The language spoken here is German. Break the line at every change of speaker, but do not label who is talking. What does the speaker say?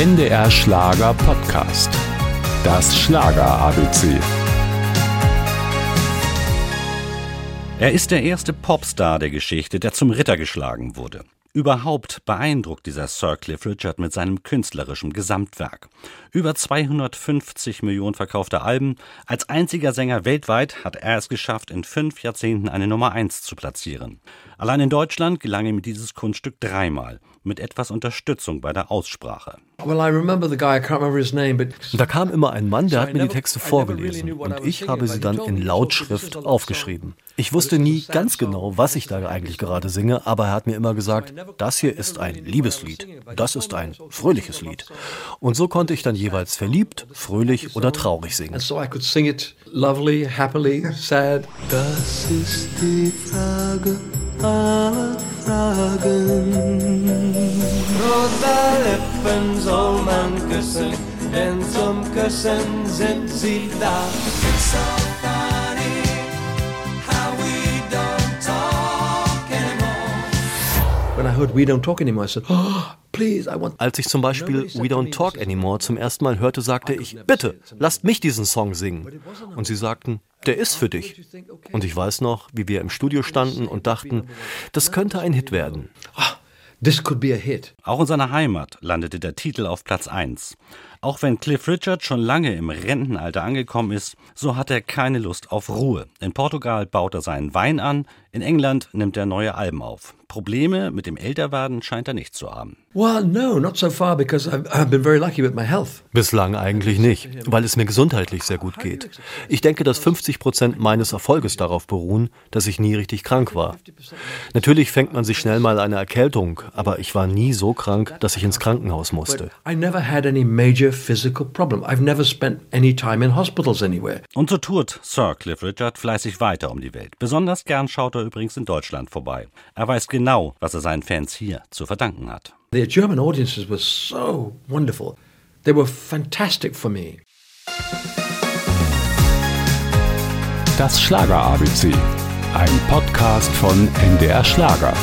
NDR Schlager Podcast. Das Schlager ABC.
Er ist der erste Popstar der Geschichte, der zum Ritter geschlagen wurde. Überhaupt beeindruckt dieser Sir Cliff Richard mit seinem künstlerischen Gesamtwerk. Über 250 Millionen verkaufte Alben. Als einziger Sänger weltweit hat er es geschafft, in fünf Jahrzehnten eine Nummer eins zu platzieren. Allein in Deutschland gelang ihm dieses Kunststück dreimal, mit etwas Unterstützung bei der Aussprache.
Da kam immer ein Mann, der hat mir die Texte vorgelesen und ich habe sie dann in Lautschrift aufgeschrieben. Ich wusste nie ganz genau, was ich da eigentlich gerade singe, aber er hat mir immer gesagt, das hier ist ein Liebeslied, das ist ein fröhliches Lied. Und so konnte ich dann jeweils verliebt, fröhlich oder traurig singen.
Das ist die Frage aller Fragen. Rosa Lippen soll man küssen, denn zum Küssen sind sie da. It's so funny how we don't talk anymore. When I heard We Don't Talk Anymore, I said, oh,
als ich zum Beispiel We Don't Talk Anymore zum ersten Mal hörte, sagte ich, bitte, lasst mich diesen Song singen. Und sie sagten, der ist für dich. Und ich weiß noch, wie wir im Studio standen und dachten, das könnte ein Hit werden.
Ah, Auch in seiner Heimat landete der Titel auf Platz 1. Auch wenn Cliff Richard schon lange im Rentenalter angekommen ist, so hat er keine Lust auf Ruhe. In Portugal baut er seinen Wein an, in England nimmt er neue Alben auf. Probleme mit dem Älterwerden scheint er nicht zu haben.
Bislang eigentlich nicht, weil es mir gesundheitlich sehr gut geht. Ich denke, dass 50 Prozent meines Erfolges darauf beruhen, dass ich nie richtig krank war. Natürlich fängt man sich schnell mal eine Erkältung, aber ich war nie so krank, dass ich ins Krankenhaus musste.
Und so tourt Sir Cliff Richard fleißig weiter um die Welt. Besonders gern schaut er übrigens in Deutschland vorbei. Er weiß genau, was er seinen Fans hier zu verdanken hat.
The German audiences were so wonderful. They were fantastic for me.
Das Schlager ABC, ein Podcast von NDR Schlager.